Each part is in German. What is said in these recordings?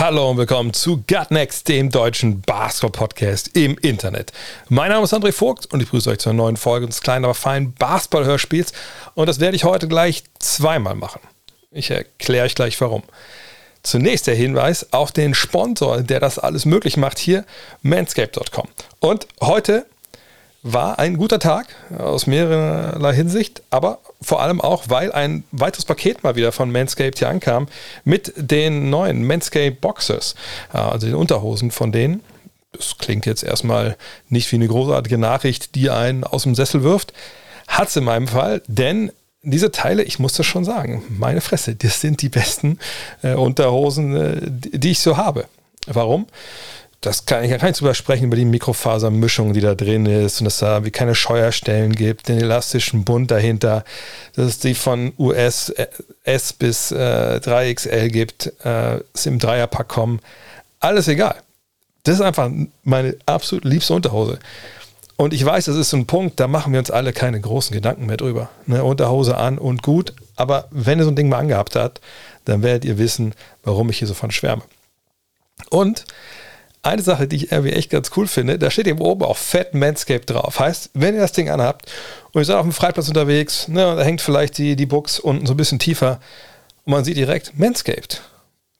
Hallo und willkommen zu Gut Next, dem deutschen Basketball-Podcast im Internet. Mein Name ist André Vogt und ich begrüße euch zur neuen Folge des kleinen, aber feinen Basketball-Hörspiels. Und das werde ich heute gleich zweimal machen. Ich erkläre euch gleich warum. Zunächst der Hinweis auf den Sponsor, der das alles möglich macht, hier manscape.com. Und heute war ein guter Tag aus mehrerlei Hinsicht, aber vor allem auch, weil ein weiteres Paket mal wieder von Manscaped hier ankam mit den neuen Manscaped Boxers, also den Unterhosen von denen. Das klingt jetzt erstmal nicht wie eine großartige Nachricht, die einen aus dem Sessel wirft. Hat es in meinem Fall, denn diese Teile, ich muss das schon sagen, meine Fresse, das sind die besten äh, Unterhosen, äh, die ich so habe. Warum? Das kann ich kann nicht drüber sprechen, über die Mikrofasermischung, die da drin ist und dass da wie keine Scheuerstellen gibt, den elastischen Bund dahinter, dass es die von US äh, S bis äh, 3XL gibt, äh, es im Dreierpack kommen. Alles egal. Das ist einfach meine absolut liebste Unterhose. Und ich weiß, das ist so ein Punkt, da machen wir uns alle keine großen Gedanken mehr drüber. Ne, Unterhose an und gut, aber wenn ihr so ein Ding mal angehabt habt, dann werdet ihr wissen, warum ich hier so von schwärme. Und eine Sache, die ich irgendwie echt ganz cool finde, da steht eben oben auch Fat Manscape drauf. Heißt, wenn ihr das Ding anhabt und ihr seid auf dem Freiplatz unterwegs, ne, da hängt vielleicht die, die Box unten so ein bisschen tiefer und man sieht direkt Manscaped.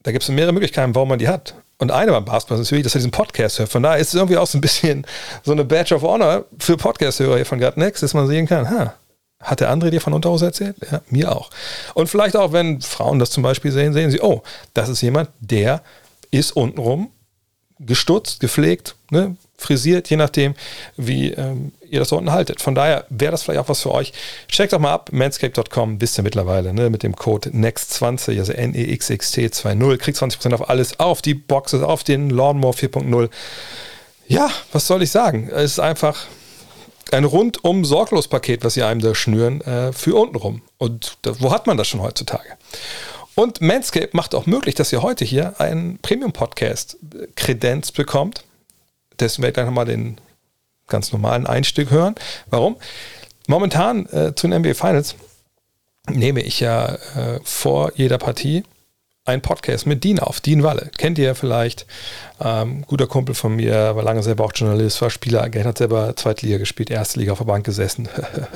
Da gibt es mehrere Möglichkeiten, warum man die hat. Und eine beim Basketball ist natürlich, dass er diesen Podcast hört. Von daher ist es irgendwie auch so ein bisschen so eine Badge of Honor für Podcast-Hörer hier von Gut Next, dass man sehen kann, ha, hat der andere dir von Unterhose erzählt? Ja, mir auch. Und vielleicht auch, wenn Frauen das zum Beispiel sehen, sehen sie, oh, das ist jemand, der ist untenrum gestutzt, gepflegt, ne, frisiert, je nachdem, wie ähm, ihr das unten haltet. Von daher wäre das vielleicht auch was für euch. Checkt doch mal ab, manscape.com, wisst ihr mittlerweile, ne, mit dem Code NEXT20, also N-E-X-X-T-20, kriegt 20% auf alles, auf die Boxes, auf den Lawnmower 4.0. Ja, was soll ich sagen? Es ist einfach ein rundum sorglos Paket, was sie einem da schnüren, äh, für untenrum. Und da, wo hat man das schon heutzutage? Und Manscape macht auch möglich, dass ihr heute hier einen Premium-Podcast Kredenz bekommt. Deswegen werde ich gleich nochmal den ganz normalen Einstieg hören. Warum? Momentan äh, zu den NBA Finals nehme ich ja äh, vor jeder Partie einen Podcast mit Dean auf. Dean Walle. Kennt ihr vielleicht? Ähm, guter Kumpel von mir, war lange selber auch Journalist, war Spieleragent, hat selber Zweitliga gespielt, erste Liga auf der Bank gesessen.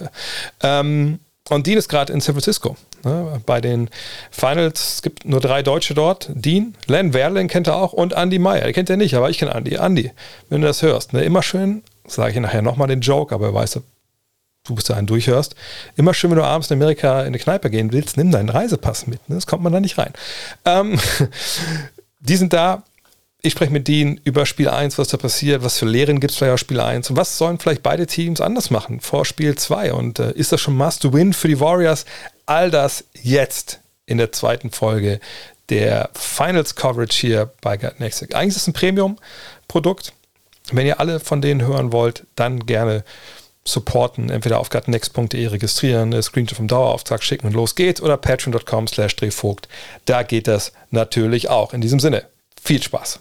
ähm, und Dean ist gerade in San Francisco. Ne, bei den Finals, es gibt nur drei Deutsche dort. Dean, Len Werling kennt er auch und Andy Meyer. Den kennt er nicht, aber ich kenne Andy. Andy, wenn du das hörst, ne, immer schön, sage ich nachher nochmal den Joke, aber weißt du, du bist da einen durchhörst. Immer schön, wenn du abends in Amerika in eine Kneipe gehen willst, nimm deinen Reisepass mit. Ne? Das kommt man da nicht rein. Ähm, die sind da, ich spreche mit Dean über Spiel 1, was da passiert, was für Lehren gibt es vielleicht auf Spiel 1 und was sollen vielleicht beide Teams anders machen vor Spiel 2 und äh, ist das schon Must-Win für die Warriors? All das jetzt in der zweiten Folge der Finals Coverage hier bei Gut Next. Eigentlich ist es ein Premium-Produkt. Wenn ihr alle von denen hören wollt, dann gerne supporten, entweder auf gutnext.de registrieren, Screenshot vom Dauerauftrag schicken und los geht's oder patreon.com slash drehvogt. Da geht das natürlich auch. In diesem Sinne, viel Spaß.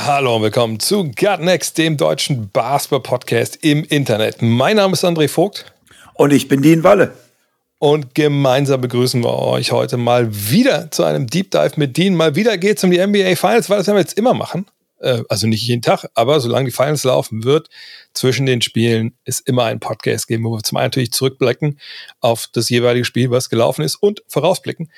Hallo und willkommen zu Gut Next, dem deutschen Basketball-Podcast im Internet. Mein Name ist André Vogt. Und ich bin Dean Walle. Und gemeinsam begrüßen wir euch heute mal wieder zu einem Deep Dive mit Dean. Mal wieder geht es um die NBA Finals, weil das werden wir jetzt immer machen. Äh, also nicht jeden Tag, aber solange die Finals laufen wird, zwischen den Spielen ist immer ein Podcast geben, wo wir zum einen natürlich zurückblicken auf das jeweilige Spiel, was gelaufen ist und vorausblicken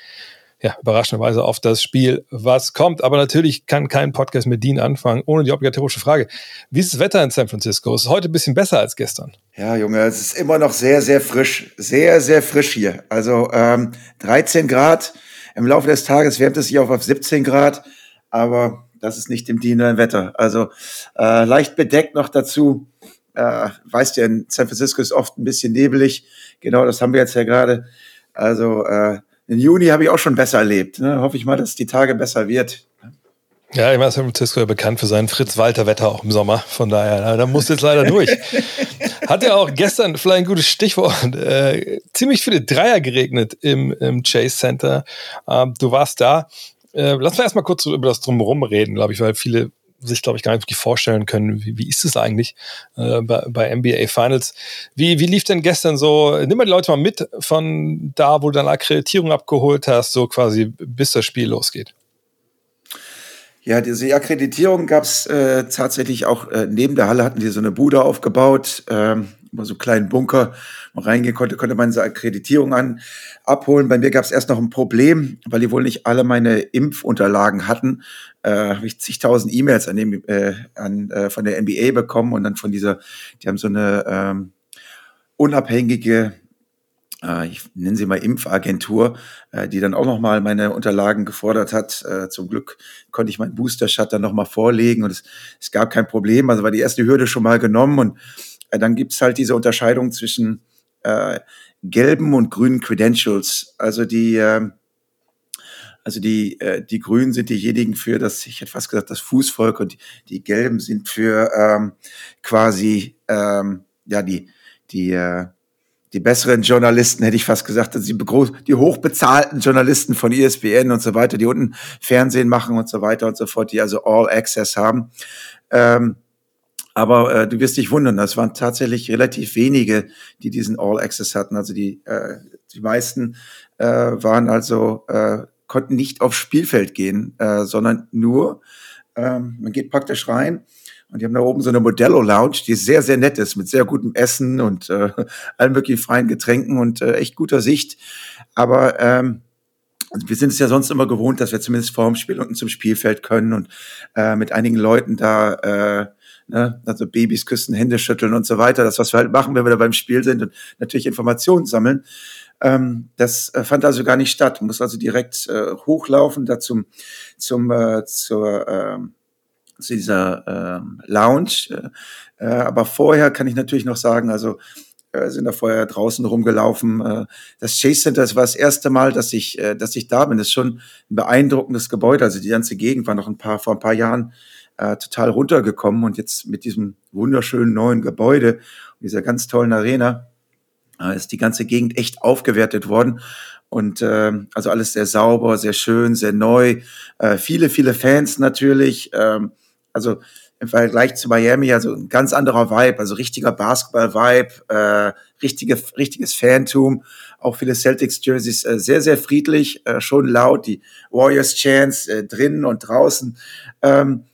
ja, überraschenderweise auf das Spiel, was kommt. Aber natürlich kann kein Podcast mit Dean anfangen, ohne die obligatorische Frage. Wie ist das Wetter in San Francisco? Ist heute ein bisschen besser als gestern? Ja, Junge, es ist immer noch sehr, sehr frisch. Sehr, sehr frisch hier. Also ähm, 13 Grad. Im Laufe des Tages wärmt es sich auch auf 17 Grad. Aber das ist nicht im Dean Wetter. Also äh, leicht bedeckt noch dazu. Äh, weißt ja, in San Francisco ist oft ein bisschen nebelig. Genau, das haben wir jetzt ja gerade. Also äh, den Juni habe ich auch schon besser erlebt. Ne? Hoffe ich mal, dass die Tage besser wird. Ja, ich meine, San Francisco ja bekannt für seinen Fritz-Walter-Wetter auch im Sommer. Von daher, da muss jetzt leider durch. Hat ja auch gestern vielleicht ein gutes Stichwort. Äh, ziemlich viele Dreier geregnet im, im Chase Center. Ähm, du warst da. Äh, lass uns erstmal kurz über das Drumherum reden, glaube ich, weil viele sich, glaube ich, gar nicht wirklich vorstellen können, wie, wie ist es eigentlich äh, bei, bei NBA Finals. Wie, wie lief denn gestern so, nimm mal die Leute mal mit von da, wo du deine Akkreditierung abgeholt hast, so quasi bis das Spiel losgeht. Ja, diese Akkreditierung gab es äh, tatsächlich auch äh, neben der Halle hatten die so eine Bude aufgebaut, ähm, immer so einen kleinen Bunker, reingehen konnte, konnte man seine Akkreditierung an abholen. Bei mir gab es erst noch ein Problem, weil die wohl nicht alle meine Impfunterlagen hatten. Äh, habe ich zigtausend E-Mails an dem äh, an, äh, von der NBA bekommen und dann von dieser, die haben so eine ähm, unabhängige äh, ich nenne sie mal Impfagentur, äh, die dann auch nochmal meine Unterlagen gefordert hat. Äh, zum Glück konnte ich meinen Booster-Shot dann nochmal vorlegen und es, es gab kein Problem. Also war die erste Hürde schon mal genommen und dann gibt's halt diese Unterscheidung zwischen äh, gelben und grünen Credentials. Also die, äh, also die, äh, die Grünen sind diejenigen für das, ich hätte fast gesagt, das Fußvolk und die, die Gelben sind für ähm, quasi ähm, ja die die äh, die besseren Journalisten, hätte ich fast gesagt, also die, die hochbezahlten Journalisten von ESPN und so weiter, die unten Fernsehen machen und so weiter und so fort, die also All Access haben. Ähm, aber äh, du wirst dich wundern, das waren tatsächlich relativ wenige, die diesen All Access hatten. Also die, äh, die meisten äh, waren also, äh, konnten nicht aufs Spielfeld gehen, äh, sondern nur, äh, man geht praktisch rein und die haben da oben so eine Modello-Lounge, die sehr, sehr nett ist, mit sehr gutem Essen und äh, allen möglichen freien Getränken und äh, echt guter Sicht. Aber ähm, wir sind es ja sonst immer gewohnt, dass wir zumindest vor dem Spiel unten zum Spielfeld können und äh, mit einigen Leuten da, äh, ne, also Babys küssen, Hände schütteln und so weiter. Das, was wir halt machen, wenn wir da beim Spiel sind und natürlich Informationen sammeln. Ähm, das äh, fand also gar nicht statt. Muss also direkt äh, hochlaufen, da zum, zum äh, zur äh, zu dieser ähm, Lounge. Äh, äh, aber vorher kann ich natürlich noch sagen, also äh, sind da vorher draußen rumgelaufen. Äh, das Chase Center, das war das erste Mal, dass ich, äh, dass ich da bin. Das ist schon ein beeindruckendes Gebäude. Also die ganze Gegend war noch ein paar, vor ein paar Jahren äh, total runtergekommen und jetzt mit diesem wunderschönen neuen Gebäude dieser ganz tollen Arena äh, ist die ganze Gegend echt aufgewertet worden. Und äh, also alles sehr sauber, sehr schön, sehr neu. Äh, viele, viele Fans natürlich. Ähm, also im Vergleich zu Miami, also ein ganz anderer Vibe, also richtiger Basketball-Vibe, äh, richtige, richtiges Fantum, auch viele Celtics-Jerseys, äh, sehr, sehr friedlich, äh, schon laut, die Warriors-Chants äh, drinnen und draußen. Ähm,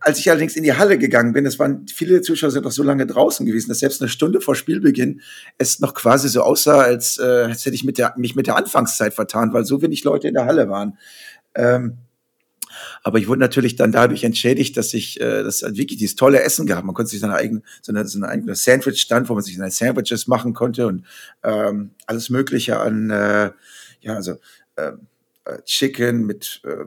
als ich allerdings in die Halle gegangen bin, es waren viele Zuschauer sind noch so lange draußen gewesen, dass selbst eine Stunde vor Spielbeginn es noch quasi so aussah, als, äh, als hätte ich mit der, mich mit der Anfangszeit vertan, weil so wenig Leute in der Halle waren. Ähm, aber ich wurde natürlich dann dadurch entschädigt, dass ich, äh, das hat wirklich dieses tolle Essen gehabt. Man konnte sich seine eigene, so eine, so eine eigene Sandwich-Stand, wo man sich seine Sandwiches machen konnte und ähm, alles Mögliche an, äh, ja, also äh, äh Chicken mit äh,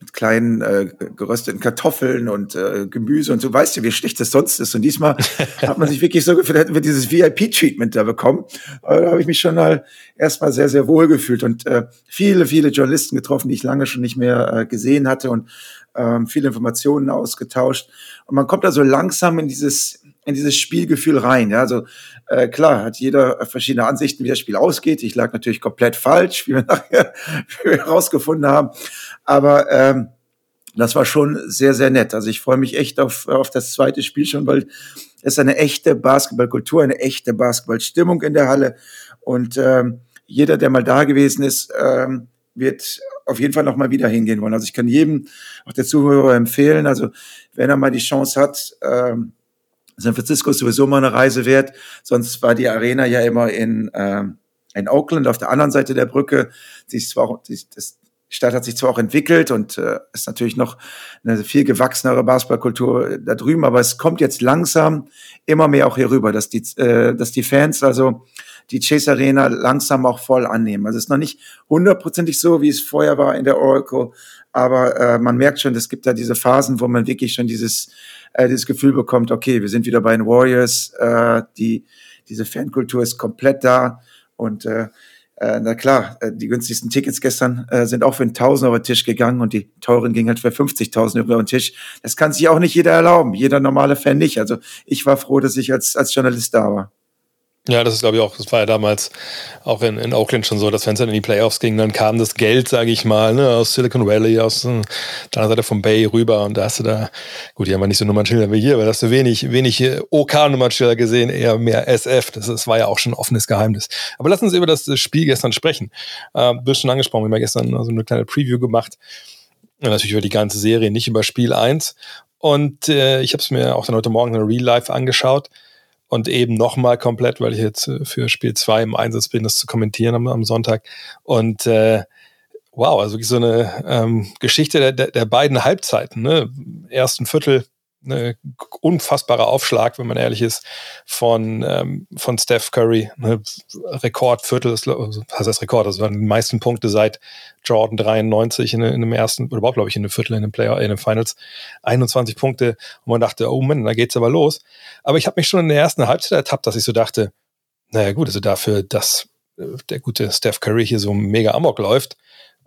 mit kleinen äh, gerösteten Kartoffeln und äh, Gemüse und so. Weißt du, wie schlecht das sonst ist. Und diesmal hat man sich wirklich so gefühlt, hätten wir dieses VIP-Treatment da bekommen. Aber da habe ich mich schon mal erstmal sehr, sehr wohl gefühlt und äh, viele, viele Journalisten getroffen, die ich lange schon nicht mehr äh, gesehen hatte und ähm, viele Informationen ausgetauscht. Und man kommt da so langsam in dieses in dieses Spielgefühl rein. Ja, also äh, klar hat jeder verschiedene Ansichten, wie das Spiel ausgeht. Ich lag natürlich komplett falsch, wie wir nachher herausgefunden haben. Aber ähm, das war schon sehr, sehr nett. Also ich freue mich echt auf, auf das zweite Spiel schon, weil es eine echte Basketballkultur, eine echte Basketballstimmung in der Halle. Und ähm, jeder, der mal da gewesen ist, ähm, wird auf jeden Fall noch mal wieder hingehen wollen. Also ich kann jedem, auch der Zuhörer empfehlen, also wenn er mal die Chance hat, ähm, San Francisco ist sowieso mal eine Reise wert. Sonst war die Arena ja immer in, ähm, in Oakland auf der anderen Seite der Brücke. Sie ist zwar das, die Stadt hat sich zwar auch entwickelt und äh, ist natürlich noch eine viel gewachsenere Basketballkultur da drüben, aber es kommt jetzt langsam immer mehr auch hier rüber, dass die, äh, dass die Fans also die Chase Arena langsam auch voll annehmen. Also es ist noch nicht hundertprozentig so, wie es vorher war in der Oracle, aber äh, man merkt schon, es gibt da diese Phasen, wo man wirklich schon dieses äh, dieses Gefühl bekommt, okay, wir sind wieder bei den Warriors, äh, die, diese Fankultur ist komplett da und äh, äh, na klar, äh, die günstigsten Tickets gestern äh, sind auch für einen Tausend über den Tisch gegangen und die teuren gingen halt für 50.000 über den Tisch. Das kann sich auch nicht jeder erlauben, jeder normale Fan nicht. Also ich war froh, dass ich als, als Journalist da war. Ja, das ist, glaube ich, auch, das war ja damals auch in, in Oakland schon so, dass wenn es dann in die Playoffs ging, dann kam das Geld, sage ich mal, ne, aus Silicon Valley, aus äh, der Seite vom Bay rüber und da hast du da, gut, die haben wir nicht so Nummernschilder wie hier, aber da hast du wenig, wenig OK-Nummernschilder gesehen, eher mehr SF. Das, das war ja auch schon ein offenes Geheimnis. Aber lass uns über das Spiel gestern sprechen. Äh, du bist schon angesprochen, wir haben gestern so eine kleine Preview gemacht. Und natürlich über die ganze Serie, nicht über Spiel 1. Und äh, ich habe es mir auch dann heute Morgen in Real Life angeschaut und eben nochmal komplett, weil ich jetzt äh, für Spiel 2 im Einsatz bin, das zu kommentieren am, am Sonntag. Und äh, wow, also wirklich so eine ähm, Geschichte der, der, der beiden Halbzeiten. Ne? Ersten Viertel eine unfassbarer Aufschlag, wenn man ehrlich ist, von, ähm, von Steph Curry. Ne, Rekordviertel, das heißt das Rekord, das waren die meisten Punkte seit Jordan 93 in, in einem ersten, oder überhaupt, glaube ich, in einem Viertel in den Player, in den Finals. 21 Punkte und man dachte, oh Mann, da geht's aber los. Aber ich habe mich schon in der ersten Halbzeit ertappt, dass ich so dachte, naja gut, also dafür, dass äh, der gute Steph Curry hier so mega Amok läuft,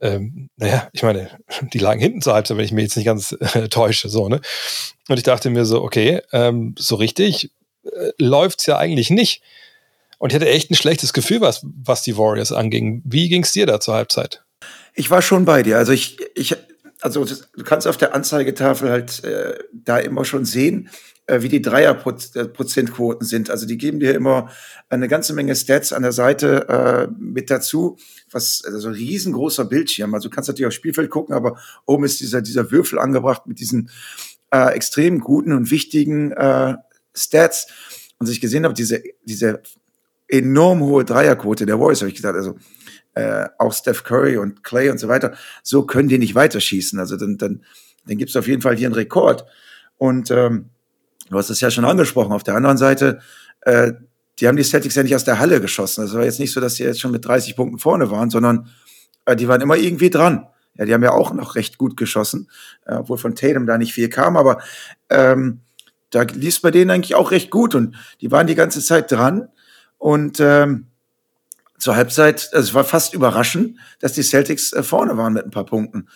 ähm, naja, ich meine, die lagen hinten zur Halbzeit, wenn ich mich jetzt nicht ganz äh, täusche, so, ne? Und ich dachte mir so, okay, ähm, so richtig äh, läuft's ja eigentlich nicht. Und ich hatte echt ein schlechtes Gefühl, was, was die Warriors anging. Wie ging's dir da zur Halbzeit? Ich war schon bei dir. Also ich, ich, also du kannst auf der Anzeigetafel halt äh, da immer schon sehen, äh, wie die Dreierprozentquoten sind. Also die geben dir immer eine ganze Menge Stats an der Seite äh, mit dazu, was also ein riesengroßer Bildschirm. Also du kannst natürlich aufs Spielfeld gucken, aber oben ist dieser, dieser Würfel angebracht mit diesen äh, extrem guten und wichtigen äh, Stats. Und ich gesehen habe, diese, diese enorm hohe Dreierquote der Warriors, habe ich gesagt, also äh, auch Steph Curry und Clay und so weiter, so können die nicht weiterschießen. Also dann, dann, dann gibt es auf jeden Fall hier einen Rekord. Und ähm, Du hast es ja schon angesprochen. Auf der anderen Seite, äh, die haben die Celtics ja nicht aus der Halle geschossen. Das war jetzt nicht so, dass sie jetzt schon mit 30 Punkten vorne waren, sondern äh, die waren immer irgendwie dran. Ja, die haben ja auch noch recht gut geschossen, äh, obwohl von Tatum da nicht viel kam, aber ähm, da lief bei denen eigentlich auch recht gut und die waren die ganze Zeit dran und ähm, zur Halbzeit, also es war fast überraschend, dass die Celtics äh, vorne waren mit ein paar Punkten.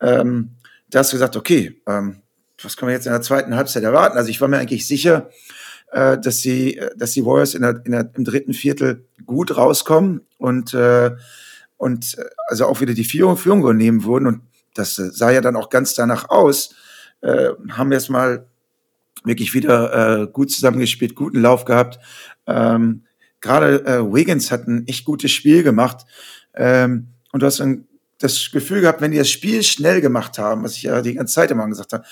Ähm, da hast du gesagt, okay, ähm, was können wir jetzt in der zweiten Halbzeit erwarten? Also ich war mir eigentlich sicher, äh, dass sie, dass die Warriors in der, in der, im dritten Viertel gut rauskommen und äh, und äh, also auch wieder die Führung, Führung übernehmen würden und das äh, sah ja dann auch ganz danach aus. Äh, haben jetzt mal wirklich wieder äh, gut zusammengespielt, guten Lauf gehabt. Ähm, Gerade äh, Wiggins hat ein echt gutes Spiel gemacht. Ähm, und du hast ein, das Gefühl gehabt, wenn die das Spiel schnell gemacht haben, was ich ja die ganze Zeit immer gesagt habe,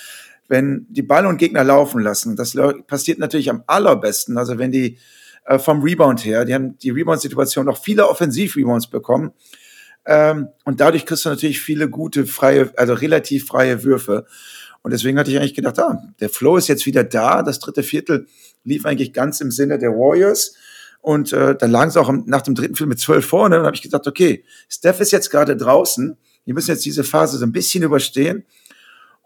wenn die Ball und Gegner laufen lassen. Das passiert natürlich am allerbesten. Also wenn die äh, vom Rebound her, die haben die Rebound-Situation noch viele Offensiv-Rebounds bekommen. Ähm, und dadurch kriegst du natürlich viele gute, freie, also relativ freie Würfe. Und deswegen hatte ich eigentlich gedacht, ah, der Flow ist jetzt wieder da. Das dritte Viertel lief eigentlich ganz im Sinne der Warriors. Und äh, dann lagen sie auch nach dem dritten Viertel mit zwölf vorne. Und dann habe ich gesagt, okay, Steph ist jetzt gerade draußen. Wir müssen jetzt diese Phase so ein bisschen überstehen.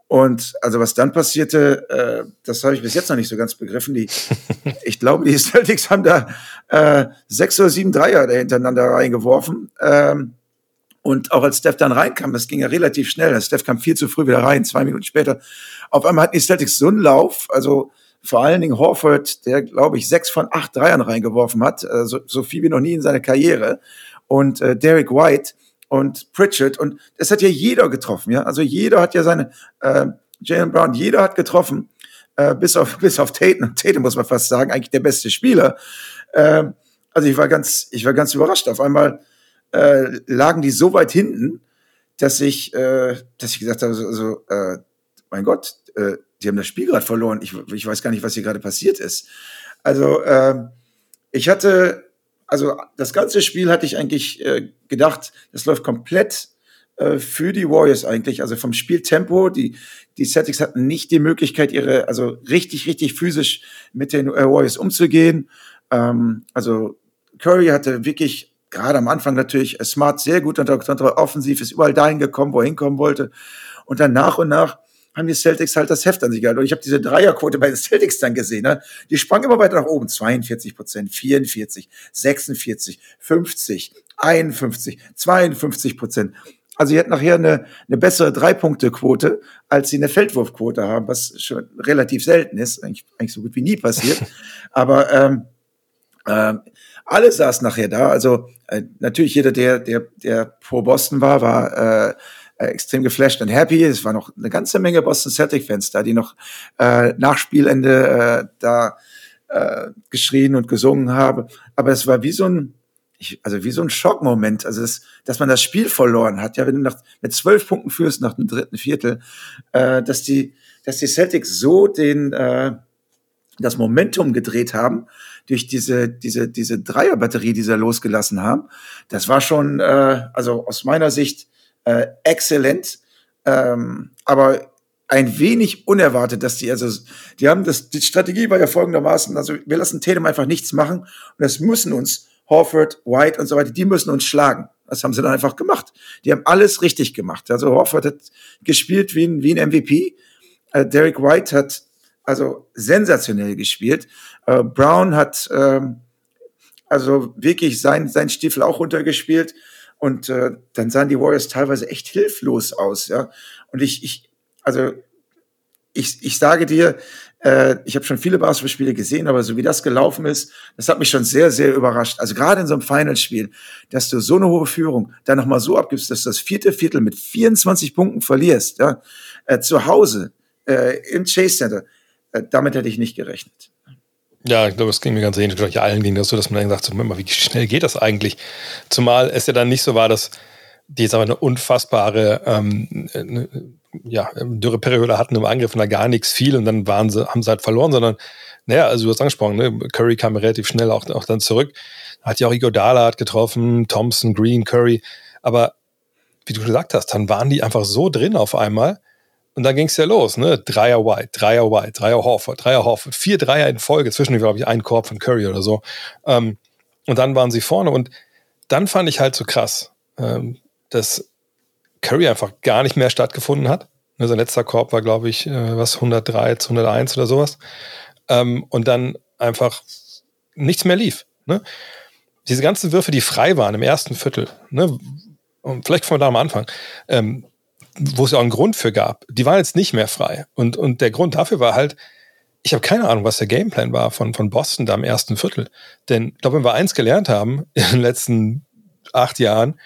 Und also was dann passierte, äh, das habe ich bis jetzt noch nicht so ganz begriffen. Die, ich glaube, die Celtics haben da äh, sechs oder sieben Dreier hintereinander reingeworfen. Ähm, und auch als Steph dann reinkam, das ging ja relativ schnell. Steph kam viel zu früh wieder rein, zwei Minuten später. Auf einmal hatten die Celtics so einen Lauf, also vor allen Dingen Horford, der, glaube ich, sechs von acht Dreiern reingeworfen hat, also so viel wie noch nie in seiner Karriere. Und äh, Derek White, und Pritchett und das hat ja jeder getroffen, ja. Also jeder hat ja seine, äh, Jalen Brown, jeder hat getroffen, äh, bis auf bis auf Tatum. Tatum muss man fast sagen, eigentlich der beste Spieler. Äh, also ich war ganz, ich war ganz überrascht. Auf einmal äh, lagen die so weit hinten, dass ich, äh, dass ich gesagt habe, so, so äh, mein Gott, äh, die haben das Spiel gerade verloren. Ich, ich weiß gar nicht, was hier gerade passiert ist. Also äh, ich hatte also das ganze Spiel hatte ich eigentlich äh, gedacht, das läuft komplett äh, für die Warriors eigentlich. Also vom Spieltempo, die, die Celtics hatten nicht die Möglichkeit, ihre, also richtig, richtig physisch mit den äh, Warriors umzugehen. Ähm, also Curry hatte wirklich gerade am Anfang natürlich Smart sehr gut unter Kontrolle. Offensiv ist überall dahin gekommen, wo er hinkommen wollte. Und dann nach und nach haben die Celtics halt das Heft an sich gehalten. Und ich habe diese Dreierquote bei den Celtics dann gesehen. Ne? Die sprang immer weiter nach oben. 42 Prozent, 44, 46, 50, 51, 52 Prozent. Also sie hat nachher eine, eine bessere Drei-Punkte-Quote, als sie eine Feldwurfquote haben, was schon relativ selten ist, eigentlich, eigentlich so gut wie nie passiert. Aber ähm, äh, alle saß nachher da. Also äh, natürlich jeder, der, der, der pro Boston war, war äh, äh, extrem geflasht und happy. Es war noch eine ganze Menge Boston Celtic-Fans da, die noch äh, nach Spielende äh, da äh, geschrien und gesungen haben. Aber es war wie so ein ich, also wie so ein Schockmoment, also das, dass man das Spiel verloren hat, ja, wenn du nach, mit zwölf Punkten führst nach dem dritten Viertel, äh, dass die, dass die Celtics so den, äh, das Momentum gedreht haben durch diese, diese, diese Dreierbatterie, die sie losgelassen haben. Das war schon, äh, also aus meiner Sicht, äh, exzellent, ähm, aber ein wenig unerwartet, dass die, also, die haben das, die Strategie war ja folgendermaßen, also wir lassen Tatum einfach nichts machen und das müssen uns Horford, White und so weiter, die müssen uns schlagen. Das haben sie dann einfach gemacht. Die haben alles richtig gemacht. Also Horford hat gespielt wie ein, wie ein MVP. Äh, Derek White hat also sensationell gespielt. Äh, Brown hat ähm, also wirklich sein, sein Stiefel auch runtergespielt. Und äh, dann sahen die Warriors teilweise echt hilflos aus. Ja. Und ich, ich also ich, ich sage dir, äh, ich habe schon viele Basketballspiele gesehen, aber so wie das gelaufen ist, das hat mich schon sehr, sehr überrascht. Also gerade in so einem Finalspiel, dass du so eine hohe Führung dann nochmal so abgibst, dass du das vierte Viertel mit 24 Punkten verlierst, ja, äh, zu Hause äh, im Chase Center, äh, damit hätte ich nicht gerechnet. Ja, ich glaube, es ging mir ganz ähnlich. Ich allen ging das so, dass man dann sagt, so, mal, wie schnell geht das eigentlich? Zumal es ja dann nicht so war, dass die jetzt aber eine unfassbare ähm, eine, ja, Dürreperiode hatten im Angriff und da gar nichts viel und dann waren sie, haben sie halt verloren, sondern naja, also du hast angesprochen, ne? Curry kam relativ schnell auch, auch dann zurück. Hat ja auch Igodala hat getroffen, Thompson, Green, Curry. Aber wie du gesagt hast, dann waren die einfach so drin auf einmal. Und dann ging es ja los, ne? Dreier White, Dreier White, Dreier Horford, Dreier Horford, vier Dreier in Folge, zwischen, glaube ich, ein Korb von Curry oder so. Ähm, und dann waren sie vorne und dann fand ich halt so krass, ähm, dass Curry einfach gar nicht mehr stattgefunden hat. Ne, sein letzter Korb war, glaube ich, äh, was 103, 101 oder sowas. Ähm, und dann einfach nichts mehr lief. Ne? Diese ganzen Würfe, die frei waren im ersten Viertel, ne? und vielleicht von da am Anfang, ähm, wo es ja auch einen Grund für gab, die waren jetzt nicht mehr frei. Und, und der Grund dafür war halt, ich habe keine Ahnung, was der Gameplan war von, von Boston da im ersten Viertel. Denn ich glaube, wenn wir eins gelernt haben in den letzten acht Jahren,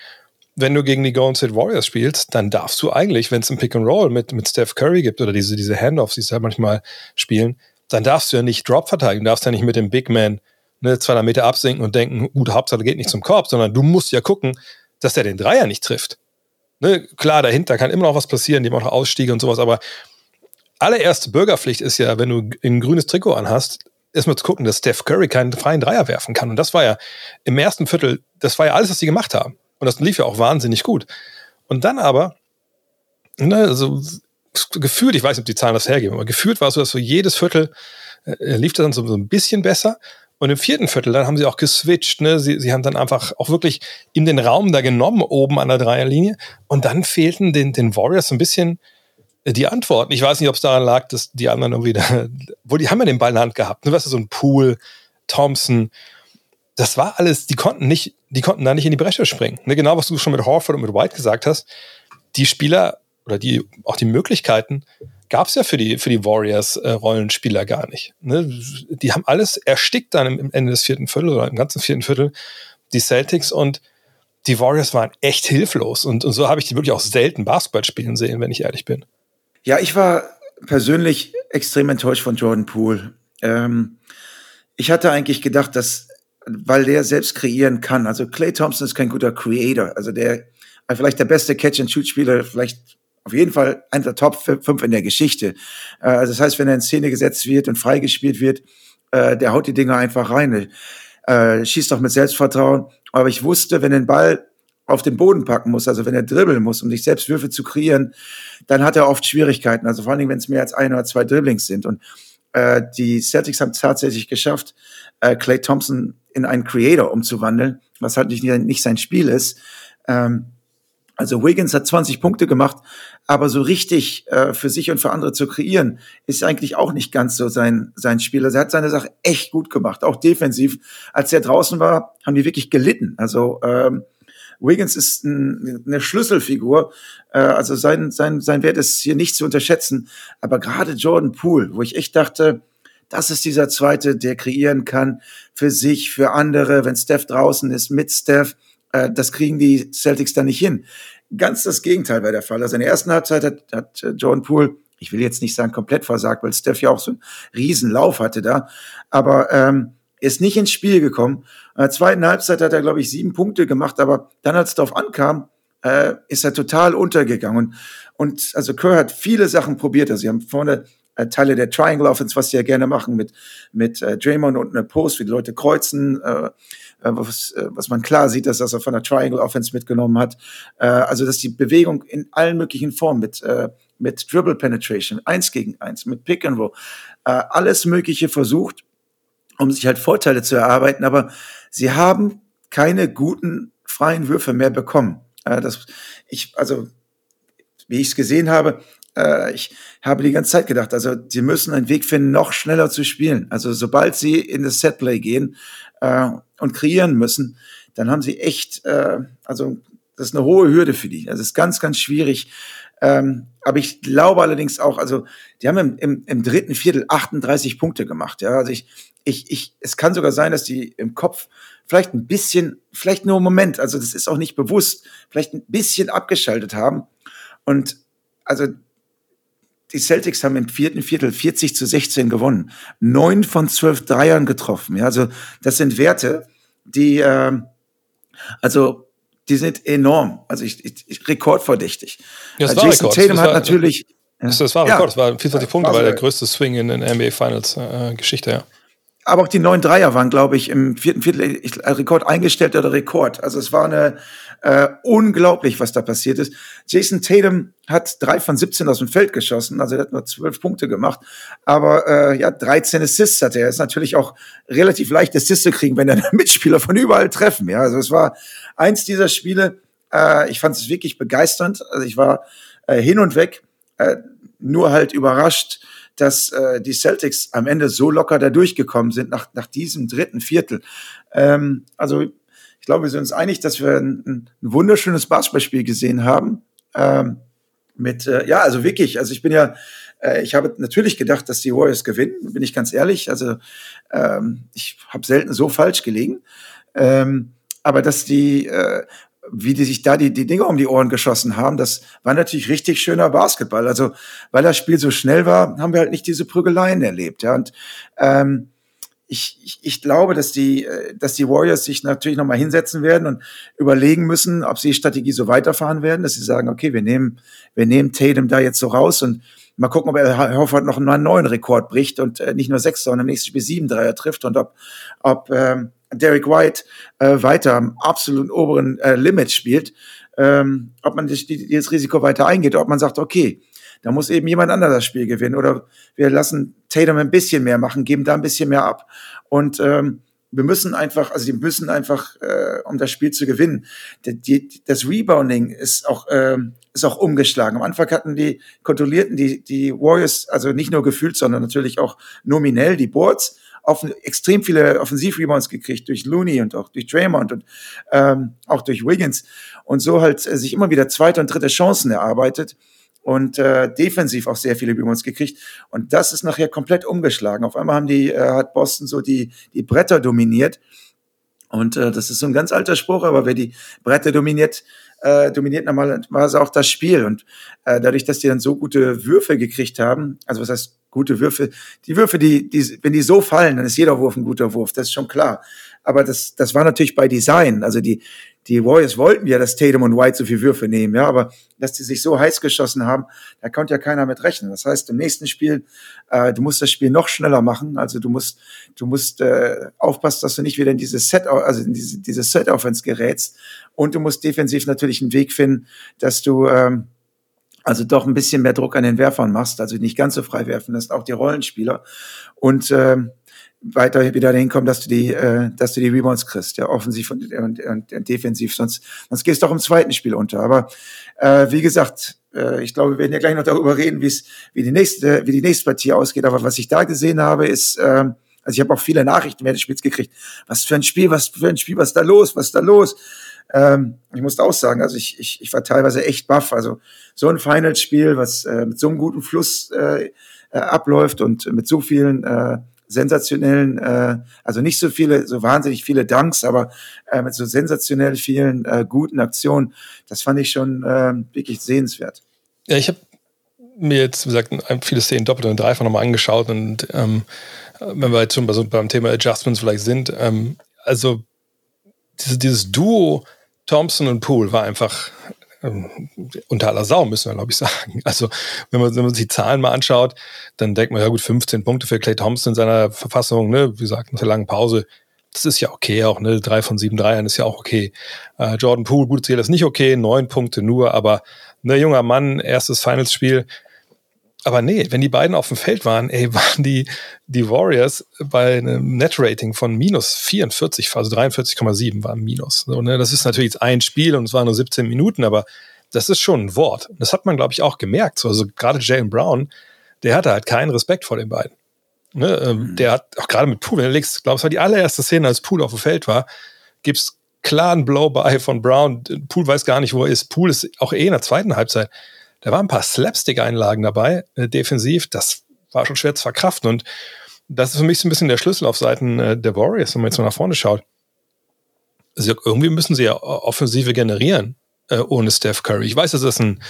wenn du gegen die Golden State Warriors spielst, dann darfst du eigentlich, wenn es ein Pick and Roll mit, mit Steph Curry gibt oder diese, diese Handoffs, die sie halt manchmal spielen, dann darfst du ja nicht Drop verteidigen, darfst ja nicht mit dem Big Man ne, 200 Meter absinken und denken, gut, Hauptsache geht nicht zum Korb, sondern du musst ja gucken, dass der den Dreier nicht trifft. Ne, klar, dahinter kann immer noch was passieren, die haben auch noch Ausstiege und sowas, aber allererste Bürgerpflicht ist ja, wenn du ein grünes Trikot anhast, erstmal zu gucken, dass Steph Curry keinen freien Dreier werfen kann. Und das war ja im ersten Viertel, das war ja alles, was sie gemacht haben. Und das lief ja auch wahnsinnig gut. Und dann aber, ne, also gefühlt, ich weiß nicht, ob die Zahlen das hergeben, aber gefühlt war es so, dass so jedes Viertel äh, lief das dann so, so ein bisschen besser. Und im vierten Viertel, dann haben sie auch geswitcht, ne? Sie, sie haben dann einfach auch wirklich in den Raum da genommen, oben an der Dreierlinie. Und dann fehlten den, den Warriors ein bisschen äh, die Antworten. Ich weiß nicht, ob es daran lag, dass die anderen irgendwie da, wo die haben ja den Ball in der Hand gehabt. Ne? Weißt du, so ein Pool, Thompson, das war alles, die konnten nicht, die konnten da nicht in die Bresche springen. Ne, genau, was du schon mit Horford und mit White gesagt hast. Die Spieler oder die, auch die Möglichkeiten gab es ja für die, für die Warriors-Rollenspieler äh, gar nicht. Ne? Die haben alles erstickt dann im, Ende des vierten Viertel oder im ganzen vierten Viertel, die Celtics und die Warriors waren echt hilflos. Und, und so habe ich die wirklich auch selten Basketball spielen sehen, wenn ich ehrlich bin. Ja, ich war persönlich extrem enttäuscht von Jordan Poole. Ähm, ich hatte eigentlich gedacht, dass weil der selbst kreieren kann. Also Clay Thompson ist kein guter Creator. Also der vielleicht der beste Catch-and-Shoot-Spieler, vielleicht auf jeden Fall einer der Top 5 in der Geschichte. Äh, also das heißt, wenn er in Szene gesetzt wird und freigespielt wird, äh, der haut die Dinger einfach rein. Äh, schießt auch mit Selbstvertrauen. Aber ich wusste, wenn den Ball auf den Boden packen muss, also wenn er dribbeln muss, um sich selbst Würfe zu kreieren, dann hat er oft Schwierigkeiten. Also vor allen Dingen, wenn es mehr als ein oder zwei Dribblings sind. Und äh, die Celtics haben tatsächlich geschafft, äh, Clay Thompson in einen Creator umzuwandeln, was halt nicht, nicht sein Spiel ist. Ähm, Also Wiggins hat 20 Punkte gemacht, aber so richtig äh, für sich und für andere zu kreieren, ist eigentlich auch nicht ganz so sein, sein Spiel. Also er hat seine Sache echt gut gemacht, auch defensiv. Als er draußen war, haben die wirklich gelitten. Also ähm, Wiggins ist ein, eine Schlüsselfigur. Äh, also sein, sein, sein Wert ist hier nicht zu unterschätzen. Aber gerade Jordan Poole, wo ich echt dachte, das ist dieser zweite, der kreieren kann für sich, für andere, wenn Steph draußen ist, mit Steph. Äh, das kriegen die Celtics da nicht hin. Ganz das Gegenteil war der Fall. Also in der ersten Halbzeit hat, hat äh, Jordan Poole, ich will jetzt nicht sagen komplett versagt, weil Steph ja auch so einen Riesenlauf hatte da, aber ähm, ist nicht ins Spiel gekommen. In der zweiten Halbzeit hat er, glaube ich, sieben Punkte gemacht, aber dann, als es darauf ankam, äh, ist er total untergegangen. Und, und also Kerr hat viele Sachen probiert. Also sie haben vorne äh, Teile der Triangle Offense, was sie ja gerne machen, mit, mit äh, Draymond und einer Post, wie die Leute kreuzen, äh was, äh, was man klar sieht, dass, dass er von der Triangle Offense mitgenommen hat. Äh, also, dass die Bewegung in allen möglichen Formen mit, äh, mit Dribble Penetration, eins gegen eins, mit Pick and Roll, äh, alles Mögliche versucht um sich halt Vorteile zu erarbeiten, aber sie haben keine guten freien Würfe mehr bekommen. Äh, das, ich, also, wie ich es gesehen habe, äh, ich habe die ganze Zeit gedacht, also sie müssen einen Weg finden, noch schneller zu spielen. Also sobald sie in das Setplay gehen äh, und kreieren müssen, dann haben sie echt, äh, also das ist eine hohe Hürde für die. Das ist ganz, ganz schwierig. Ähm, aber ich glaube allerdings auch, also die haben im, im, im dritten Viertel 38 Punkte gemacht. Ja, also ich, ich, ich, es kann sogar sein, dass die im Kopf vielleicht ein bisschen, vielleicht nur einen Moment, also das ist auch nicht bewusst, vielleicht ein bisschen abgeschaltet haben. Und also die Celtics haben im vierten Viertel 40 zu 16 gewonnen. Neun von zwölf Dreiern getroffen. Ja, also das sind Werte, die, äh, also die sind enorm. Also ich, ich, ich rekordverdächtig. Ja, das Jason Rekord. Tatum das war, hat natürlich. Das, das war Rekord, ja, das war 24 Punkte, war der größte Swing in den NBA Finals äh, Geschichte, ja. Aber auch die neun Dreier waren, glaube ich, im vierten Viertel ich, Rekord eingestellt oder Rekord. Also es war eine äh, unglaublich, was da passiert ist. Jason Tatum hat drei von 17 aus dem Feld geschossen, also er hat nur zwölf Punkte gemacht. Aber äh, ja, 13 Assists hatte er. Ist natürlich auch relativ leicht Assists zu kriegen, wenn deine Mitspieler von überall treffen. Ja, also es war eins dieser Spiele. Äh, ich fand es wirklich begeisternd. Also ich war äh, hin und weg, äh, nur halt überrascht dass äh, die Celtics am Ende so locker da durchgekommen sind nach, nach diesem dritten Viertel. Ähm, also glaube, wir sind uns einig, dass wir ein, ein wunderschönes Basketballspiel gesehen haben. Ähm, mit, äh, ja, also wirklich, also ich bin ja, äh, ich habe natürlich gedacht, dass die Warriors gewinnen, bin ich ganz ehrlich. Also ähm, ich habe selten so falsch gelegen. Ähm, aber dass die äh, wie die sich da die, die Dinge um die Ohren geschossen haben, das war natürlich richtig schöner Basketball. Also, weil das Spiel so schnell war, haben wir halt nicht diese Prügeleien erlebt. Ja, und ähm, ich, ich, ich glaube, dass die, äh, dass die Warriors sich natürlich nochmal hinsetzen werden und überlegen müssen, ob sie die Strategie so weiterfahren werden, dass sie sagen, okay, wir nehmen, wir nehmen Tatum da jetzt so raus und mal gucken, ob er Hoffert noch einen neuen Rekord bricht und äh, nicht nur sechs, sondern im nächsten Spiel sieben Dreier trifft und ob, ob ähm, Derek White äh, weiter am absoluten oberen äh, Limit spielt, ähm, ob man das, das Risiko weiter eingeht, ob man sagt, okay, da muss eben jemand anderes das Spiel gewinnen oder wir lassen Tatum ein bisschen mehr machen, geben da ein bisschen mehr ab und ähm, wir müssen einfach, also die müssen einfach, äh, um das Spiel zu gewinnen. Die, die, das Rebounding ist auch äh, ist auch umgeschlagen. Am Anfang hatten die kontrollierten die die Warriors also nicht nur gefühlt, sondern natürlich auch nominell die Boards offen, extrem viele Offensivrebounds gekriegt durch Looney und auch durch Draymond und ähm, auch durch Wiggins und so halt äh, sich immer wieder zweite und dritte Chancen erarbeitet und äh, defensiv auch sehr viele Rebounds gekriegt und das ist nachher komplett umgeschlagen. Auf einmal haben die äh, hat Boston so die die Bretter dominiert und äh, das ist so ein ganz alter Spruch, aber wer die Bretter dominiert, äh, dominiert normalerweise auch das Spiel. Und äh, dadurch, dass die dann so gute Würfe gekriegt haben, also was heißt gute Würfe, die Würfe, die, die, wenn die so fallen, dann ist jeder Wurf ein guter Wurf, das ist schon klar. Aber das, das war natürlich bei Design. Also die, die Warriors wollten ja, dass Tatum und White so viel Würfe nehmen, ja, aber dass die sich so heiß geschossen haben, da konnte ja keiner mit rechnen. Das heißt, im nächsten Spiel, äh, du musst das Spiel noch schneller machen. Also du musst, du musst äh, aufpassen, dass du nicht wieder in dieses Set, also in diese, diese Set-Offense gerätst. Und du musst defensiv natürlich einen Weg finden, dass du ähm, also doch ein bisschen mehr Druck an den Werfern machst, also nicht ganz so frei werfen lässt, auch die Rollenspieler. Und ähm, weiter wieder hinkommen, dass du die, äh, dass du die Rebounds kriegst, ja, offensiv und, und, und, und defensiv, sonst, sonst gehst du auch im zweiten Spiel unter. Aber äh, wie gesagt, äh, ich glaube, wir werden ja gleich noch darüber reden, wie es, wie die nächste, wie die nächste Partie ausgeht. Aber was ich da gesehen habe, ist, äh, also ich habe auch viele Nachrichten während des Spiels gekriegt. Was für ein Spiel, was für ein Spiel, was da los, was da los? Ähm, ich musste auch sagen, also ich, ich, ich war teilweise echt baff. Also so ein Finals-Spiel, was äh, mit so einem guten Fluss äh, äh, abläuft und mit so vielen äh, sensationellen, äh, also nicht so viele, so wahnsinnig viele Danks, aber äh, mit so sensationell vielen äh, guten Aktionen, das fand ich schon äh, wirklich sehenswert. Ja, ich habe mir jetzt, wie gesagt, viele Szenen doppelt und dreifach nochmal angeschaut und ähm, wenn wir jetzt schon bei so, beim Thema Adjustments vielleicht sind, ähm, also dieses, dieses Duo Thompson und Poole war einfach unter aller Sau, müssen wir, glaube ich, sagen. Also, wenn man, wenn man sich die Zahlen mal anschaut, dann denkt man, ja gut, 15 Punkte für Clay Thompson in seiner Verfassung, ne, wie gesagt, nach der langen Pause. Das ist ja okay auch, ne? Drei von sieben Dreiern ist ja auch okay. Äh, Jordan Poole, gut Ziel ist nicht okay, neun Punkte nur, aber ne, junger Mann, erstes Finals-Spiel, aber nee, wenn die beiden auf dem Feld waren, ey, waren die, die Warriors bei einem Net-Rating von minus 44, also 43,7 war Minus. So, ne? Das ist natürlich jetzt ein Spiel und es waren nur 17 Minuten, aber das ist schon ein Wort. Das hat man, glaube ich, auch gemerkt. So, also gerade Jalen Brown, der hatte halt keinen Respekt vor den beiden. Ne? Ähm, mhm. Der hat auch gerade mit Poole, wenn du legst, glaube ich, war die allererste Szene, als Poole auf dem Feld war, gibt's klaren Blow-by von Brown. Poole weiß gar nicht, wo er ist. Poole ist auch eh in der zweiten Halbzeit da waren ein paar Slapstick-Einlagen dabei, äh, defensiv. Das war schon schwer zu verkraften. Und das ist für mich so ein bisschen der Schlüssel auf Seiten äh, der Warriors, wenn man jetzt mal nach vorne schaut. Also irgendwie müssen sie ja Offensive generieren äh, ohne Steph Curry. Ich weiß, dass das ein